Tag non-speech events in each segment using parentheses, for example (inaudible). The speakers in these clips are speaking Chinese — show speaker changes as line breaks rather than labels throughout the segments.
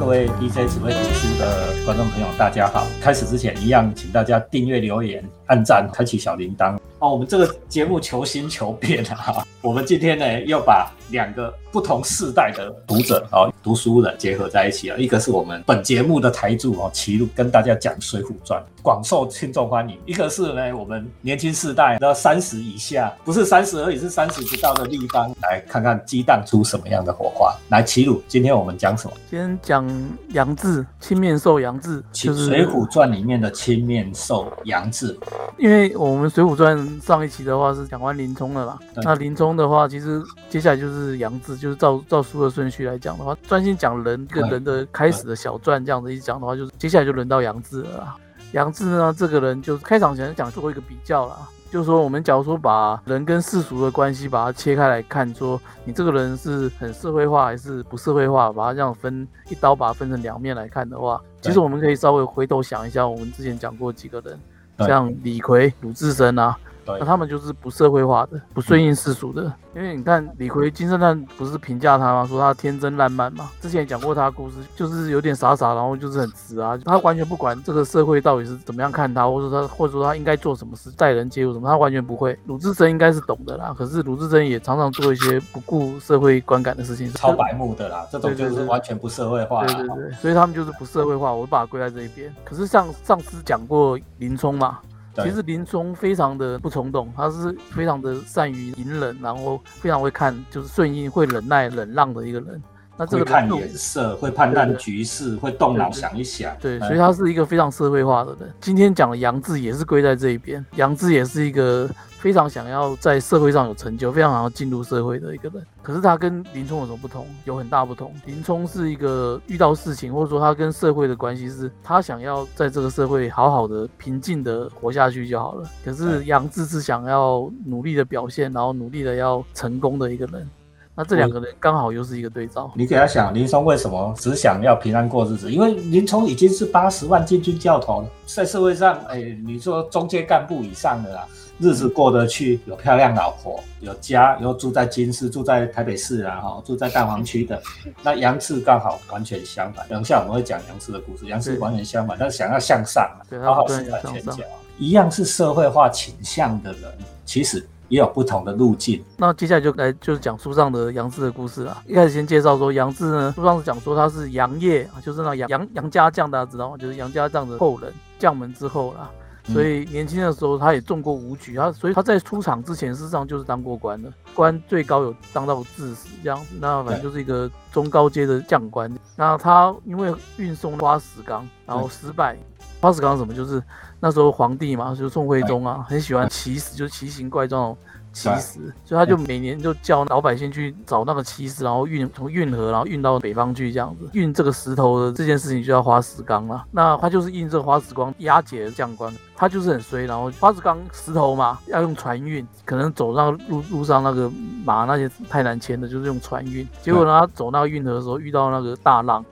各位 DJ 只会读书的观众朋友，大家好！开始之前，一样请大家订阅、留言、按赞、开启小铃铛。哦，我们这个节目求新求变啊！我们今天呢，又把两个不同世代的读者哦，读书人结合在一起啊。一个是我们本节目的台柱哦，齐鲁跟大家讲《水浒传》，广受听众欢迎；一个是呢，我们年轻世代的三十以下，不是三十而已，是三十不到的立方，来看看激荡出什么样的火花。来，齐鲁，今天我们讲什么？
今天讲杨志，青面兽杨志，
就是《水浒传》里面的青面兽杨志。
因为我们《水浒传》上一期的话是讲完林冲了啦，那林冲的话，其实接下来就是杨志，就是照照书的顺序来讲的话，专心讲人跟人的开始的小传这样子一讲的话，就是接下来就轮到杨志了。杨志呢，这个人就是开场前讲做一个比较了，就是说我们假如说把人跟世俗的关系把它切开来看，说你这个人是很社会化还是不社会化，把它这样分一刀把它分成两面来看的话，其实我们可以稍微回头想一下，我们之前讲过几个人。像李逵、鲁智深啊，那他们就是不社会化的，不顺应世俗的。因为你看李逵，金圣叹不是评价他吗？说他天真烂漫嘛。之前讲过他的故事，就是有点傻傻，然后就是很直啊。他完全不管这个社会到底是怎么样看他，或者说他，或者说他应该做什么事，待人接物什么，他完全不会。鲁智深应该是懂的啦，可是鲁智深也常常做一些不顾社会观感的事情，
超白目的啦。这种就是完全不社会化。
对对对，所以他们就是不社会化，我把它归在这一边。可是像上次讲过林冲嘛。其实林冲非常的不冲动，他是非常的善于隐忍，然后非常会看，就是顺应、会忍耐、忍让的一个人。
那这个看脸色，会判断局势，会动脑想一想。
对，所以他是一个非常社会化的人。今天讲的杨志也是归在这一边，杨志也是一个。非常想要在社会上有成就，非常想要进入社会的一个人。可是他跟林冲有什么不同？有很大不同。林冲是一个遇到事情，或者说他跟社会的关系是，他想要在这个社会好好的、平静的活下去就好了。可是杨志是想要努力的表现，然后努力的要成功的一个人。那这两个人刚好又是一个对照。
你给他想，林冲为什么只想要平安过日子？因为林冲已经是八十万禁军教头了，在社会上，哎，你说中阶干部以上的啦。日子过得去，有漂亮老婆，有家，又住在金市，住在台北市啊，哈，住在蛋黄区的。(laughs) 那杨志刚好完全相反。等一下我们会讲杨志的故事。杨志完全相反，他想要向上，好好施展拳脚。一样是社会化倾向的人，其实也有不同的路径。
那接下来就来就是讲书上的杨志的故事了。一开始先介绍说杨志呢，书上是讲说他是杨业啊，就是那杨杨杨家将，大家知道吗？就是杨家将的后人，将门之后啦。所以年轻的时候，他也中过武举，他所以他在出场之前，事实上就是当过官的，官最高有当到致死这样子，那反正就是一个中高阶的将官。那他因为运送花石纲，然后失败。花石纲什么？就是那时候皇帝嘛，就是宋徽宗啊，很喜欢奇石，就是奇形怪状。奇石，所以他就每年就叫老百姓去找那个奇石，然后运从运河，然后运到北方去，这样子运这个石头的这件事情就要花石纲了。那他就是印这个花石纲押解的将官，他就是很衰。然后花石纲石头嘛，要用船运，可能走上路路上那个马那些太难牵的，就是用船运。结果呢，他走那个运河的时候遇到那个大浪，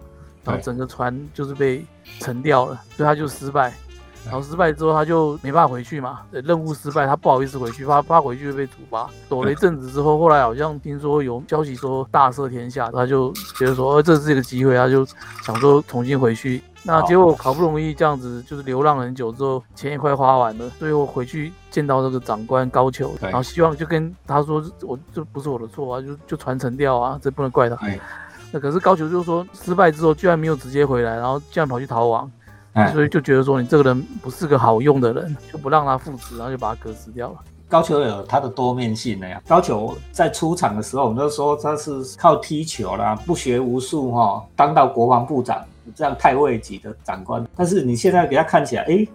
然后整个船就是被沉掉了，所以他就失败。然后失败之后，他就没办法回去嘛。任务失败，他不好意思回去，怕怕回去会被处罚。躲了一阵子之后，后来好像听说有消息说大赦天下，他就觉得说，呃，这是一个机会，他就想说重新回去。那结果好不容易这样子，就是流浪很久之后，钱也快花完了，最后回去见到这个长官高俅，然后希望就跟他说，我这不是我的错啊，就就传承掉啊，这不能怪他。那可是高俅就说，失败之后居然没有直接回来，然后居然跑去逃亡。所以就觉得说你这个人不是个好用的人，就不让他复职，然后就把他革职掉了。
高俅有他的多面性的呀。高俅在出场的时候，我们都说他是靠踢球啦，不学无术哈，当到国防部长这样太尉级的长官。但是你现在给他看起来，哎。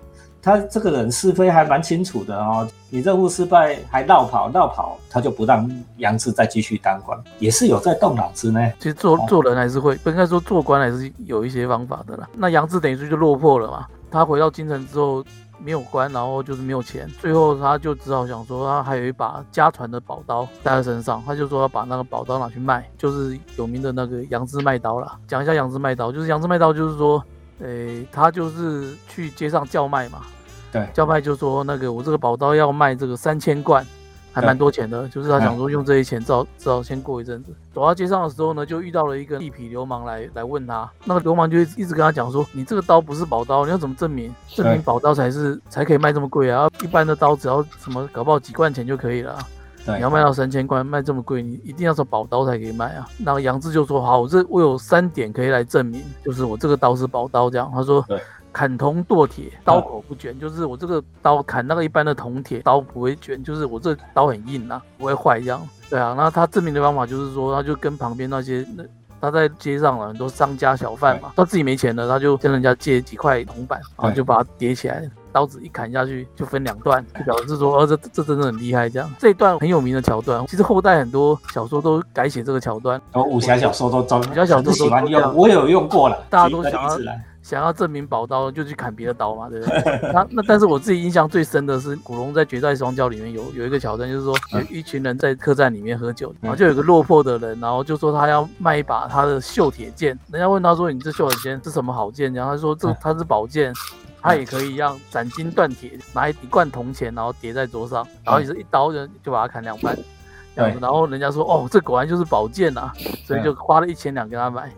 他这个人是非还蛮清楚的哦，你任务失败还绕跑绕跑，他就不让杨志再继续当官，也是有在动脑子呢。
其实做做人还是会，不应该说做官还是有一些方法的啦。那杨志等于说就落魄了嘛，他回到京城之后没有官，然后就是没有钱，最后他就只好想说，他还有一把家传的宝刀带在身上，他就说要把那个宝刀拿去卖，就是有名的那个杨志卖刀了。讲一下杨志卖刀，就是杨志卖刀，就是说。诶，他就是去街上叫卖嘛，
对，
叫卖就说那个我这个宝刀要卖这个三千贯，还蛮多钱的，就是他想说用这些钱，至少至少先过一阵子。走到街上的时候呢，就遇到了一个地痞流氓来来问他，那个流氓就一直跟他讲说，你这个刀不是宝刀，你要怎么证明？证明宝刀才是才可以卖这么贵啊？一般的刀只要什么搞不好几贯钱就可以了。你要卖到三千块，卖这么贵，你一定要说宝刀才可以卖啊。那杨志就说好，我这我有三点可以来证明，就是我这个刀是宝刀。这样他说，砍铜剁铁，刀口不卷，就是我这个刀砍那个一般的铜铁刀不会卷，就是我这刀很硬啊，不会坏这样。对啊，那他证明的方法就是说，他就跟旁边那些那他在街上了很多商家小贩嘛，他自己没钱了，他就跟人家借几块铜板，然后就把它叠起来。刀子一砍下去就分两段，就表示说，哦，这这真的很厉害。这样这一段很有名的桥段，其实后代很多小说都改写这个桥段，
然后武侠小说都招，
武侠小说都
喜欢用，我有用过了，
大家都想要想要证明宝刀就去砍别的刀嘛，对不对？(laughs) 那那但是我自己印象最深的是古龙在《绝代双骄》里面有有一个桥段，就是说有一群人在客栈里面喝酒，然后就有个落魄的人，然后就说他要卖一把他的锈铁剑，人家问他说你这锈铁剑是什么好剑？然后他说这他是宝剑。他也可以让斩金断铁，拿一罐铜钱，然后叠在桌上，然后也是一刀人就把它砍两半。然后人家说，哦，这果然就是宝剑啊，所以就花了一千两给他买。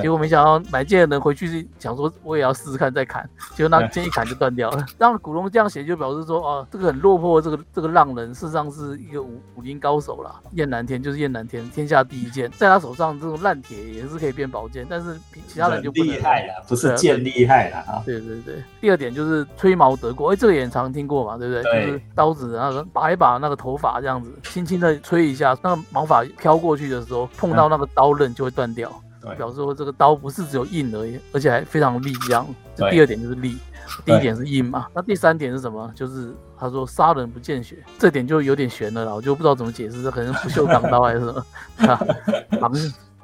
结果没想到买剑的人回去是想说我也要试试看再砍，(laughs) 结果那剑一砍就断掉了。(laughs) 让古龙这样写就表示说哦，这个很落魄，这个这个浪人事实上是一个武武林高手啦。燕南天就是燕南天，天下第一剑，在他手上这种烂铁也是可以变宝剑，但是其他人就不
厉害了，不是剑厉害了啊。
对对对，第二点就是吹毛得过，哎，这个也常听过嘛，对不对？就是刀子然后拔一把那个头发这样子，轻轻的吹一下，那个毛发飘过去的时候碰到那个刀刃就会断掉。表示说这个刀不是只有硬而已，而且还非常利。这样，这第二点就是利，第一点是硬嘛。那第三点是什么？就是他说杀人不见血，这点就有点悬了啦，我就不知道怎么解释，这可能不锈钢刀还是什么 (laughs) 啊？(laughs) 防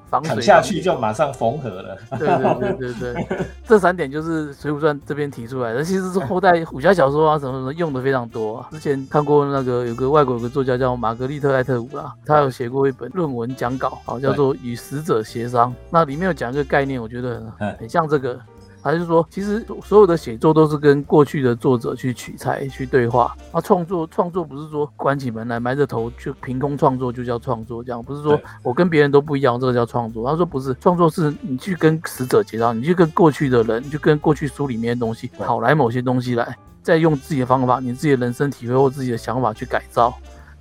防水
下去就马上缝合了。
对对对对对，(laughs) 这三点就是《水浒传》这边提出来的，其实是后代武侠小说啊什么什么用的非常多。啊之前看过那个有个外国有个作家叫玛格丽特·艾特伍啦，他有写过一本论文讲稿，好叫做《与死者协商》，那里面有讲一个概念，我觉得很很像这个。他就说，其实所有的写作都是跟过去的作者去取材、去对话。那创作创作不是说关起门来埋着头就凭空创作就叫创作，这样不是说我跟别人都不一样，这个叫创作。他说不是，创作是你去跟死者结账，你去跟过去的人，你去跟过去书里面的东西讨来某些东西来，再用自己的方法、你自己的人生体会或自己的想法去改造，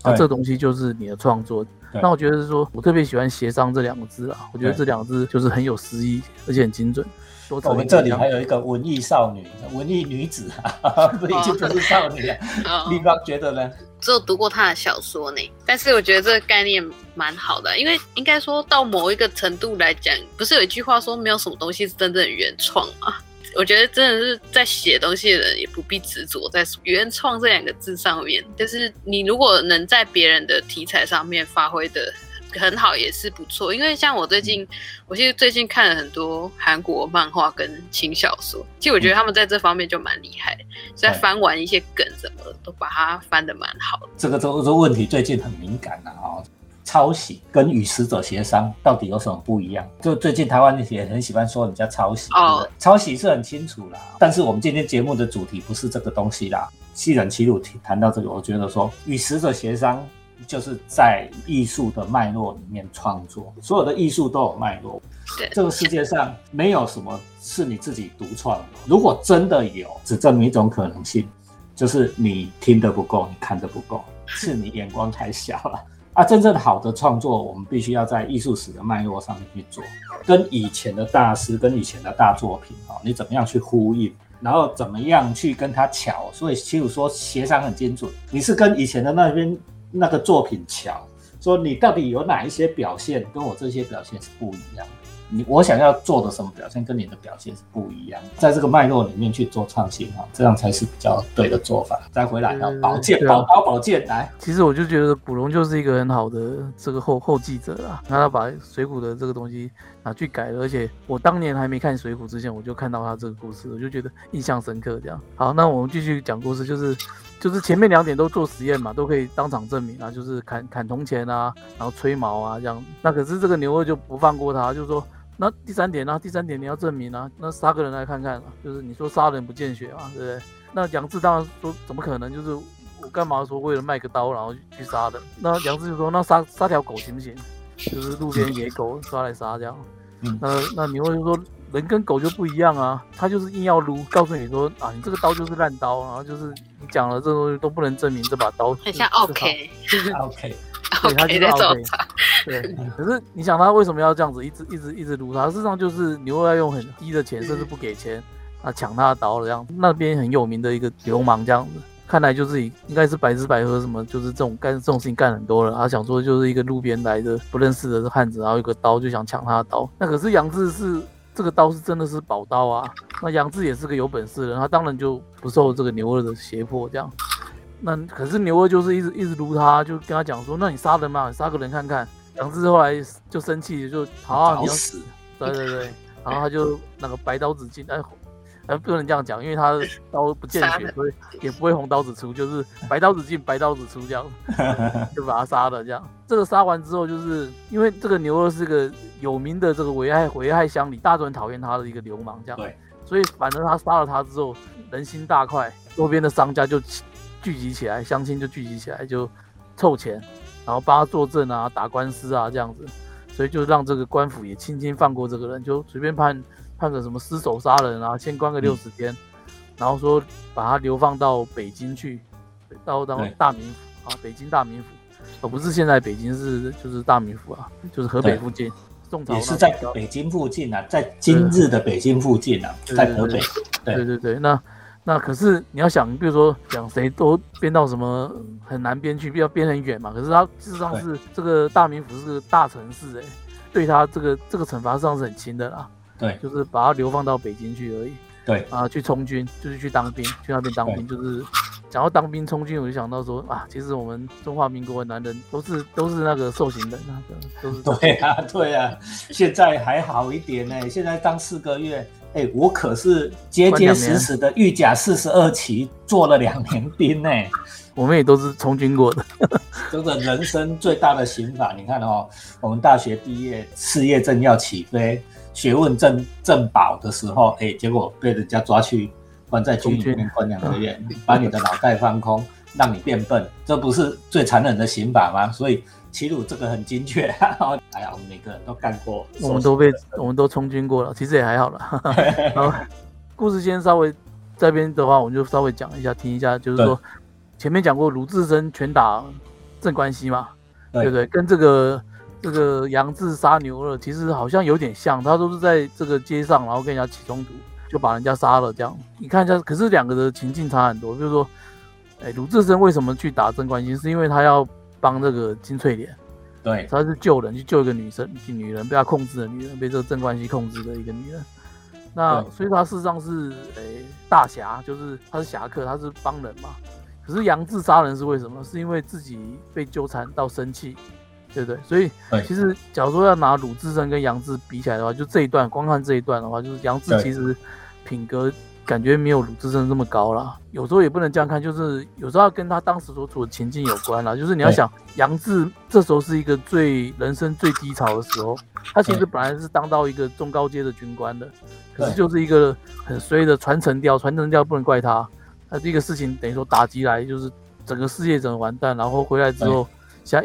那这东西就是你的创作。那我觉得是说，我特别喜欢协商这两个字啊，我觉得这两个字就是很有诗意，而且很精准。
我们这里还有一个文艺少女、文艺女子，(laughs) 不已经不是少女了。(laughs) (laughs) 立方觉得呢？
只有读过他的小说呢，但是我觉得这个概念蛮好的，因为应该说到某一个程度来讲，不是有一句话说没有什么东西是真正的原创吗？我觉得真的是在写东西的人也不必执着在原创这两个字上面，就是你如果能在别人的题材上面发挥的。很好，也是不错。因为像我最近，我其实最近看了很多韩国漫画跟轻小说，其实我觉得他们在这方面就蛮厉害，在翻完一些梗什么，都把它翻的蛮好的。
这个这这问题最近很敏感的啊，抄袭跟与死者协商到底有什么不一样？就最近台湾也很喜欢说人家抄袭，哦，抄袭是很清楚啦。但是我们今天节目的主题不是这个东西啦。西人齐鲁谈到这个，我觉得说与死者协商。就是在艺术的脉络里面创作，所有的艺术都有脉络。这个世界上没有什么是你自己独创的。如果真的有，只证明一种可能性，就是你听得不够，你看得不够，是你眼光太小了。(laughs) 啊，真正好的创作，我们必须要在艺术史的脉络上面去做，跟以前的大师、跟以前的大作品啊，你怎么样去呼应，然后怎么样去跟他巧。所以，其实说协商很精准，你是跟以前的那边。那个作品巧，说你到底有哪一些表现跟我这些表现是不一样的？你我想要做的什么表现跟你的表现是不一样，在这个脉络里面去做创新哈，这样才是比较对的做法。再回来要保健，宝刀宝剑来。
其实我就觉得古龙就是一个很好的这个后后继者啊，那他把水浒的这个东西拿去改了，而且我当年还没看水浒之前，我就看到他这个故事，我就觉得印象深刻。这样好，那我们继续讲故事，就是。就是前面两点都做实验嘛，都可以当场证明啊，就是砍砍铜钱啊，然后吹毛啊这样。那可是这个牛二就不放过他，就是说，那第三点呢？第三点你要证明啊，那杀个人来看看，就是你说杀人不见血嘛，对不对？那杨志当然说怎么可能？就是我干嘛说为了卖个刀然后去杀的？那杨志就说那杀杀条狗行不行？就是路边野狗抓来杀这样。
嗯
那那你会说人跟狗就不一样啊，他就是硬要撸，告诉你说啊，你这个刀就是烂刀，然后就是你讲了这东西都不能证明这把刀
很像
是是好
OK
啊 OK，
对他就
OK
是 OK，对，可是你想他为什么要这样子一直一直一直撸他？事实上就是你又要用很低的钱，甚至不给钱啊抢他的刀了这样。那边很有名的一个流氓这样子，看来就是以应该是百吃百喝什么，就是这种干这种事情干很多了。他想说就是一个路边来的不认识的汉子，然后有个刀就想抢他的刀。那可是杨志是这个刀是真的是宝刀啊，那杨志也是个有本事的人，他当然就不受这个牛二的胁迫这样。那可是牛二就是一直一直撸他，就跟他讲说，那你杀人嘛，你杀个人看看。杨志后来就生气，就好、啊，你要
死，
对对对，然后他就那个白刀子进，哎，哎不能这样讲，因为他的刀不见血，(laughs) 所以也不会红刀子出，就是白刀子进，白刀子出这样，(laughs) 就把他杀了这样。这个杀完之后，就是因为这个牛二是个有名的这个危害危害乡里，大家都很讨厌他的一个流氓这样，
对，
所以反正他杀了他之后，人心大快，周边的商家就聚集起来，乡亲就聚集起来，就凑钱，然后帮他作证啊，打官司啊这样子。所以就让这个官府也轻轻放过这个人，就随便判判个什么失手杀人啊，先关个六十天，然后说把他流放到北京去，到到大名府啊，北京大名府，哦不是现在北京是就是大名府啊，就是河北附近，宋朝
也是在北京附近啊，在今日的北京附近啊，在河北
对，
对
对那那可是你要想，比如说讲谁都编到什么很难编去，要编很远嘛。可是他事实上是这个大名府是个大城市、哎，对他这个这个惩罚实际上是很轻的啦，
对
就是把他流放到北京去而已
对
啊，去充军，就是去当兵，去那边当兵，就是讲到当兵充军，我就想到说啊，其实我们中华民国的男人都是都是那个受刑的，那个都是 (laughs)
对啊对啊，现在还好一点呢，现在当四个月。哎，我可是结结实实的御甲四十二期做了两年兵呢，(laughs)
我们也都是充军过的，(laughs)
这个人生最大的刑法。你看哦，我们大学毕业，事业正要起飞，学问正正饱的时候，哎，结果被人家抓去关在军里面关两个月，把你的脑袋放空，让你变笨，这不是最残忍的刑法吗？所以齐鲁这个很精确。(laughs) 哎呀，我们每个人都干过，
我们都被我们都充军过了，其实也还好了。(laughs) 然后故事先稍微这边的话，我们就稍微讲一下，听一下，就是说前面讲过鲁智深拳打镇关西嘛，
对
对不对？跟这个这个杨志杀牛二其实好像有点像，他都是在这个街上，然后跟人家起冲突，就把人家杀了这样。你看一下，可是两个的情境差很多，比如说，哎，鲁智深为什么去打镇关西？是因为他要帮这个金翠莲。
对
他是救人，去救一个女生，女人被他控制的女人，被这个镇关西控制的一个女人。那所以他事实上是诶、大侠，就是他是侠客，他是帮人嘛。可是杨志杀人是为什么？是因为自己被纠缠到生气，对不对？所以
对
其实假如说要拿鲁智深跟杨志比起来的话，就这一段光看这一段的话，就是杨志其实品格感觉没有鲁智深这么高啦。有时候也不能这样看，就是有时候要跟他当时所处的情境有关啦。就是你要想，杨志这时候是一个最人生最低潮的时候，他其实本来是当到一个中高阶的军官的，可是就是一个很衰的传承掉，传承掉不能怪他。他这个事情等于说打击来，就是整个事业整个完蛋，然后回来之后，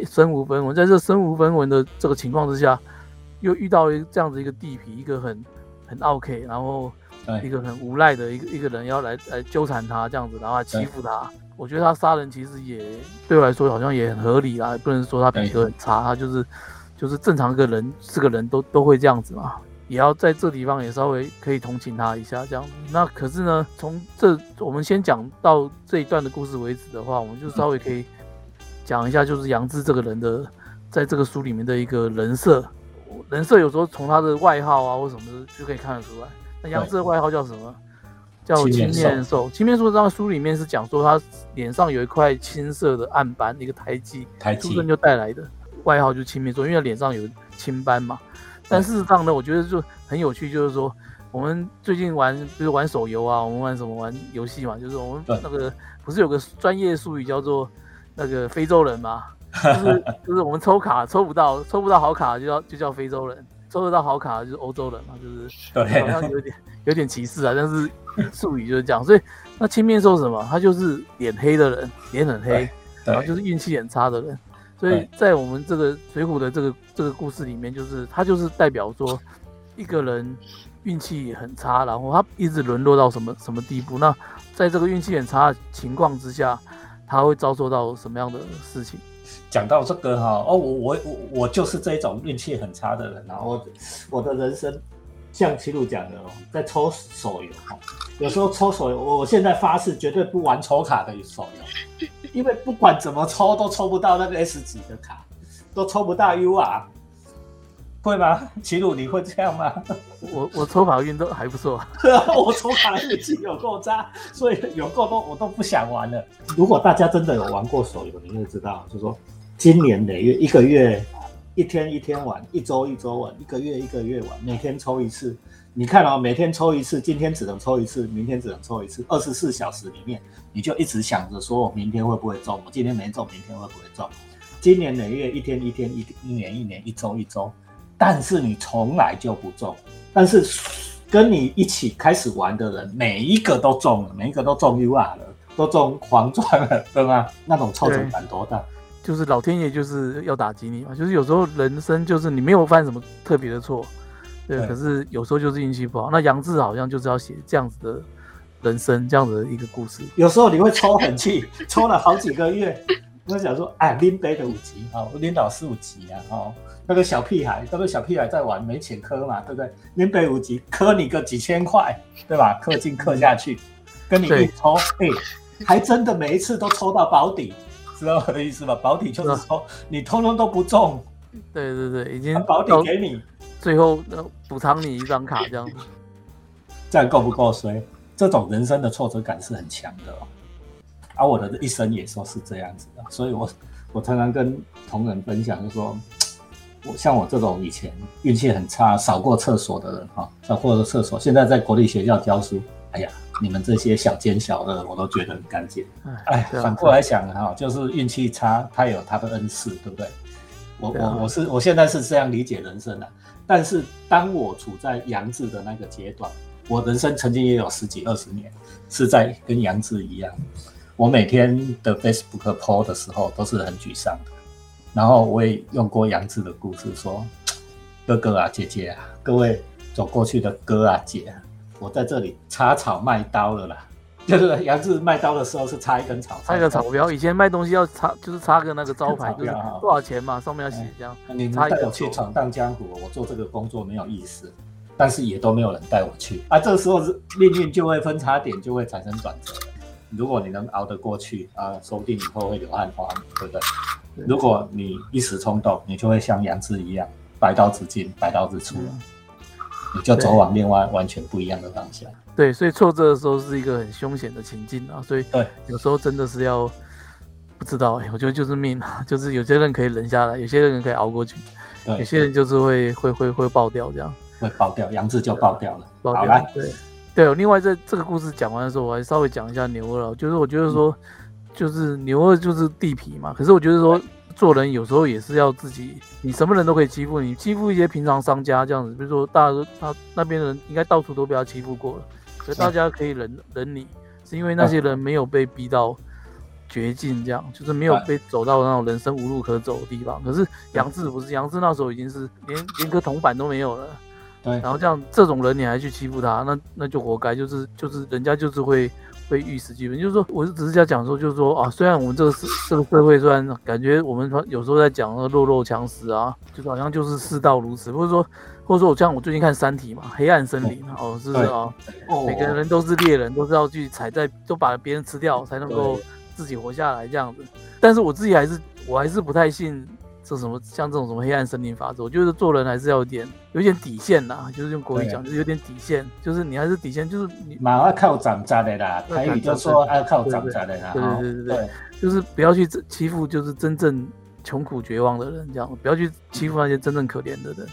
身无分文，在这身无分文的这个情况之下，又遇到一这样子一个地痞，一个很很 OK，然后一个很无赖的一个一个人要来来纠缠他这样子，然后还欺负他。我觉得他杀人其实也对我来说好像也很合理啦，不能说他品格很差，他就是就是正常一个人是个人都都会这样子嘛，也要在这地方也稍微可以同情他一下这样子。那可是呢，从这我们先讲到这一段的故事为止的话，我们就稍微可以讲一下，就是杨志这个人的在这个书里面的一个人设。人设有时候从他的外号啊或什么的就可以看得出来。那杨志的外号叫什么？叫青
青面
面兽。青面兽这张书里面是讲说他脸上有一块青色的暗斑，一个胎记，出生就带来的，外号就是青面兽，因为他脸上有青斑嘛。但事实上呢，我觉得就很有趣，就是说我们最近玩，比如玩手游啊，我们玩什么玩游戏嘛，就是我们那个不是有个专业术语叫做那个非洲人嘛，就是 (laughs) 就是我们抽卡抽不到，抽不到好卡就叫就叫非洲人，抽得到好卡就是欧洲人嘛，就是
对
好像有点有点歧视啊，但是术语就是这样。所以那青面兽是什么？他就是脸黑的人，脸很黑，然后就是运气很差的人。所以在我们这个水浒的这个这个故事里面，就是他就是代表说一个人运气很差，然后他一直沦落到什么什么地步？那在这个运气很差的情况之下，他会遭受到什么样的事情？
讲到这个哈，哦，我我我我就是这种运气很差的人啊，我我的人生像齐鲁讲的哦，在抽手游哈，有时候抽手游，我现在发誓绝对不玩抽卡的手游，因为不管怎么抽都抽不到那个 S 级的卡，都抽不到 UR，会吗？(laughs) 齐鲁你会这样吗？
我我抽卡运都还不错，
我抽卡运气 (laughs) 有够渣，所以有够多我都不想玩了。如果大家真的有玩过手游，你会知道，就是说今年累月一个月一天一天玩，一周一周玩，一个月一个月玩，每天抽一次。你看哦，每天抽一次，今天只能抽一次，明天只能抽一次，二十四小时里面，你就一直想着说，我明天会不会中？我今天没中，明天会不会中？今年累月一天一天一一年一年一周一周，但是你从来就不中。但是跟你一起开始玩的人，每一个都中了，每一个都中 UR 了，都中黄钻了，对吗？那种挫折感多大？
就是老天爷就是要打击你嘛，就是有时候人生就是你没有犯什么特别的错，对，
对
可是有时候就是运气不好。那杨志好像就是要写这样子的人生，这样子的一个故事。
有时候你会抽很气，(laughs) 抽了好几个月，我想说，哎，拎杯的五级啊，拎老师五级啊，哦，那个小屁孩，那个小屁孩在玩，没钱磕嘛，对不对？拎杯五级，磕你个几千块，对吧？氪金氪下去，跟你一抽，哎，还真的每一次都抽到保底，知道我的意思吧？保底就是说你通通都不中，
对对对，已经
保底
到
给你，
最后呃补偿你一张卡这样子。(laughs)
这样够不够衰？这种人生的挫折感是很强的哦。而、我的一生也说是这样子的，所以我我常常跟同仁分享，就说，我像我这种以前运气很差、扫过厕所的人哈，扫过了厕所，现在在国立学校教书，哎呀，你们这些小奸小恶，我都觉得很干净。哎，反过来想哈，就是运气差，他有他的恩赐，对不对？我我我是我现在是这样理解人生的，但是当我处在杨志的那个阶段，我人生曾经也有十几二十年是在跟杨志一样，我每天的 Facebook po 的时候都是很沮丧的，然后我也用过杨志的故事说，哥哥啊姐姐啊，各位走过去的哥啊姐啊，我在这里插草卖刀了啦。(laughs) 就是杨志卖刀的时候是插一根草，
插一个草标，以前卖东西要插，就是插个那个招牌，就是多少钱嘛，上面要写这样。
你们
插一个
带我去
头
闯荡江湖，我做这个工作没有意思，但是也都没有人带我去啊。这个时候是命运就会分叉点，就会产生转折。如果你能熬得过去啊，说不定以后会流汗花，对不对？
对
如果你一时冲动，你就会像杨志一样，白刀子进，白刀子出，
嗯
你就走往另外完全不一样的方向。
对，所以挫折的时候是一个很凶险的情境啊，所以
对
有时候真的是要不知道哎、我觉得就是命啊，(laughs) 就是有些人可以忍下来，有些人可以熬过去，有，些人就是会会会会爆掉这样，
会爆掉，杨志就爆掉了。
爆掉
好来，。
对对，另外在这个故事讲完的时候，我还稍微讲一下牛二啊，就是我觉得说，就是牛二就是地痞嘛，可是我觉得说做人有时候也是要自己，你什么人都可以欺负你，欺负一些平常商家这样子，比如说大家都他那边的人应该到处都被他欺负过了，所以大家可以忍忍你，是因为那些人没有被逼到绝境，这样就是没有被走到那种人生无路可走的地方。可是杨志不是，杨志那时候已经是连连个铜板都没有了。
对。
然后这样这种人你还去欺负他，那那就活该，就是就是人家就是会会玉石俱焚，就是说我是只是在讲说，就是说啊，虽然我们这个社这个社会虽然感觉我们有时候在讲那个弱肉强食啊，就是好像就是世道如此，或者说或者说我像我最近看《三体》嘛，黑暗森林哦，是不是？啊？
哦。
每个人都是猎人，都是要去踩在，都把别人吃掉才能够自己活下来这样子。但是我自己还是我还是不太信这什么像这种什么黑暗森林法则。我觉得做人还是要有点有点底线啦，就是用国语讲，就是有点底线，就是你还是底线，就是你
马要靠长扎的啦，
对
台语就说要靠长扎的啦。
对
哈
对对对对就是不要去欺负就是真正穷苦绝望的人，这样不要去欺负那些真正可怜的人，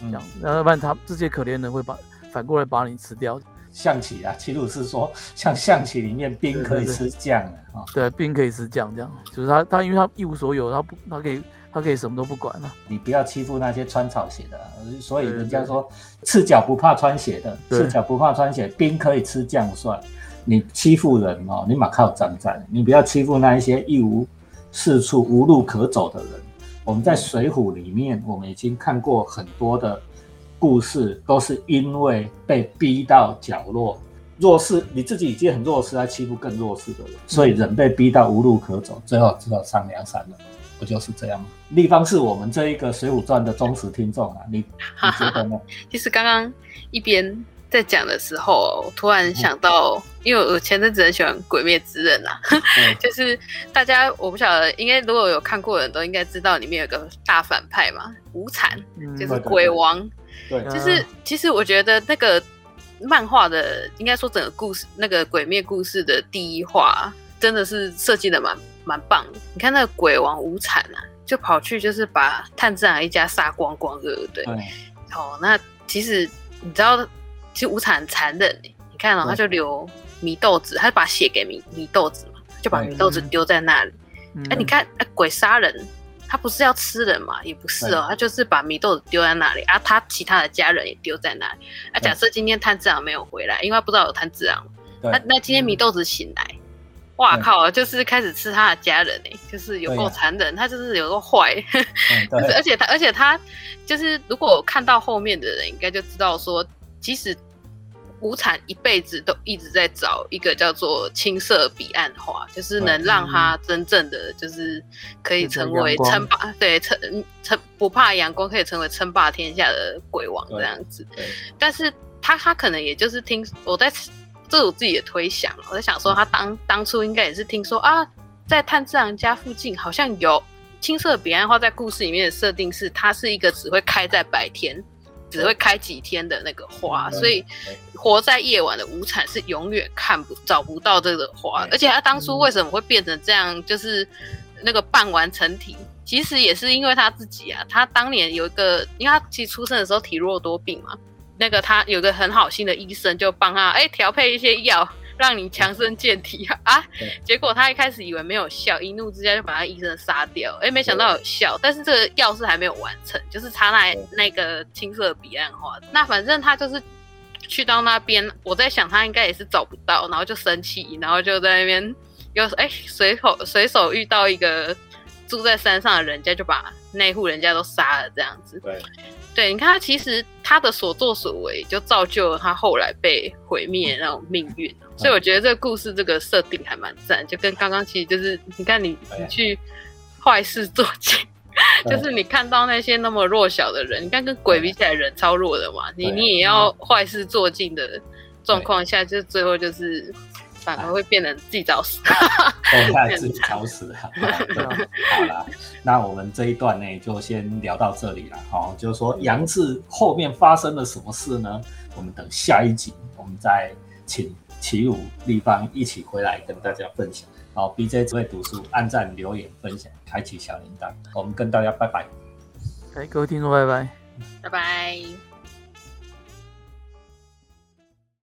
这
嗯
样，要不然他这些可怜人会把反过来把你吃掉。
象棋啊，齐鲁是说，像象棋里面兵可以吃酱啊，哈，
对，兵可以吃酱，这样就是他他因为他一无所有，他不他可以他可以什么都不管了。
你不要欺负那些穿草鞋的，所以人家说赤脚不怕穿鞋的，赤脚不怕穿鞋，兵可以吃将帅。你欺负人哦，你马靠站在，你不要欺负那一些一无是处、无路可走的人。我们在《水浒》里面，我们已经看过很多的故事，都是因为被逼到角落，弱势你自己已经很弱势，来欺负更弱势的人，所以人被逼到无路可走，最后只好上梁山了。不就是这样吗？立方是我们这一个《水浒传》的忠实听众啊，你 (laughs) 你觉得呢？
其实刚刚一边在讲的时候，突然想到，因为我前阵子很喜欢《鬼灭之刃》啊，(laughs) 就是大家我不晓得，应该如果有看过的人都应该知道，里面有个大反派嘛，无惨，就是鬼王。
对，
就是其实我觉得那个漫画的，应该说整个故事，那个鬼灭故事的第一话，真的是设计的蛮。蛮棒的，你看那个鬼王无惨啊，就跑去就是把炭治郎一家杀光光，对不对？哦，那其实你知道，其实无惨很残忍你看哦，他就留米豆子，他把血给米米豆子嘛，就把米豆子丢在那里。哎，你看，哎，鬼杀人，他不是要吃人嘛？也不是哦，他就是把米豆子丢在那里啊，他其他的家人也丢在那里。啊，假设今天炭治郎没有回来，因为他不知道有炭治郎，那那今天米豆子醒来。哇靠！就是开始吃他的家人哎，就是有够残忍，他就是有够坏，(laughs) 就是而且他而且他就是如果看到后面的人，应该就知道说，即使无产一辈子都一直在找一个叫做青色彼岸花，就是能让他真正的就是可以成为称霸，对称称不怕阳光，可以成为称霸天下的鬼王这样子。但是他他可能也就是听我在。这是我自己的推想，我在想说，他当当初应该也是听说啊，在炭治郎家附近好像有青色彼岸花，在故事里面的设定是它是一个只会开在白天，只会开几天的那个花，所以活在夜晚的无产是永远看不找不到这个花，而且他当初为什么会变成这样，就是那个半完成体，其实也是因为他自己啊，他当年有一个，因为他其实出生的时候体弱多病嘛。那个他有个很好心的医生，就帮他哎调配一些药，让你强身健体啊。结果他一开始以为没有效，一怒之下就把他医生杀掉。哎，没想到有效，但是这个药是还没有完成，就是插在那个青色彼岸花。那反正他就是去到那边，我在想他应该也是找不到，然后就生气，然后就在那边又哎随口随手遇到一个住在山上的人家，就把那户人家都杀了，这样子。
对。
对，你看他其实他的所作所为，就造就了他后来被毁灭那种命运。所以我觉得这个故事这个设定还蛮赞，就跟刚刚其实就是你看你你去坏事做尽，(laughs) 就是你看到那些那么弱小的人，你看跟鬼比起来人超弱的嘛，你你也要坏事做尽的状况下，就最后就是。反而会变成自己找死，(laughs)
都在自己找死。(laughs) 好啦，那我们这一段呢，就先聊到这里了。好，就是说杨志后面发生了什么事呢？我们等下一集，我们再请齐鲁立方一起回来跟大家分享。好，B J 只会读书，按赞、留言、分享，开启小铃铛。我们跟大家拜拜。
哎，各位听众，拜拜，
拜拜。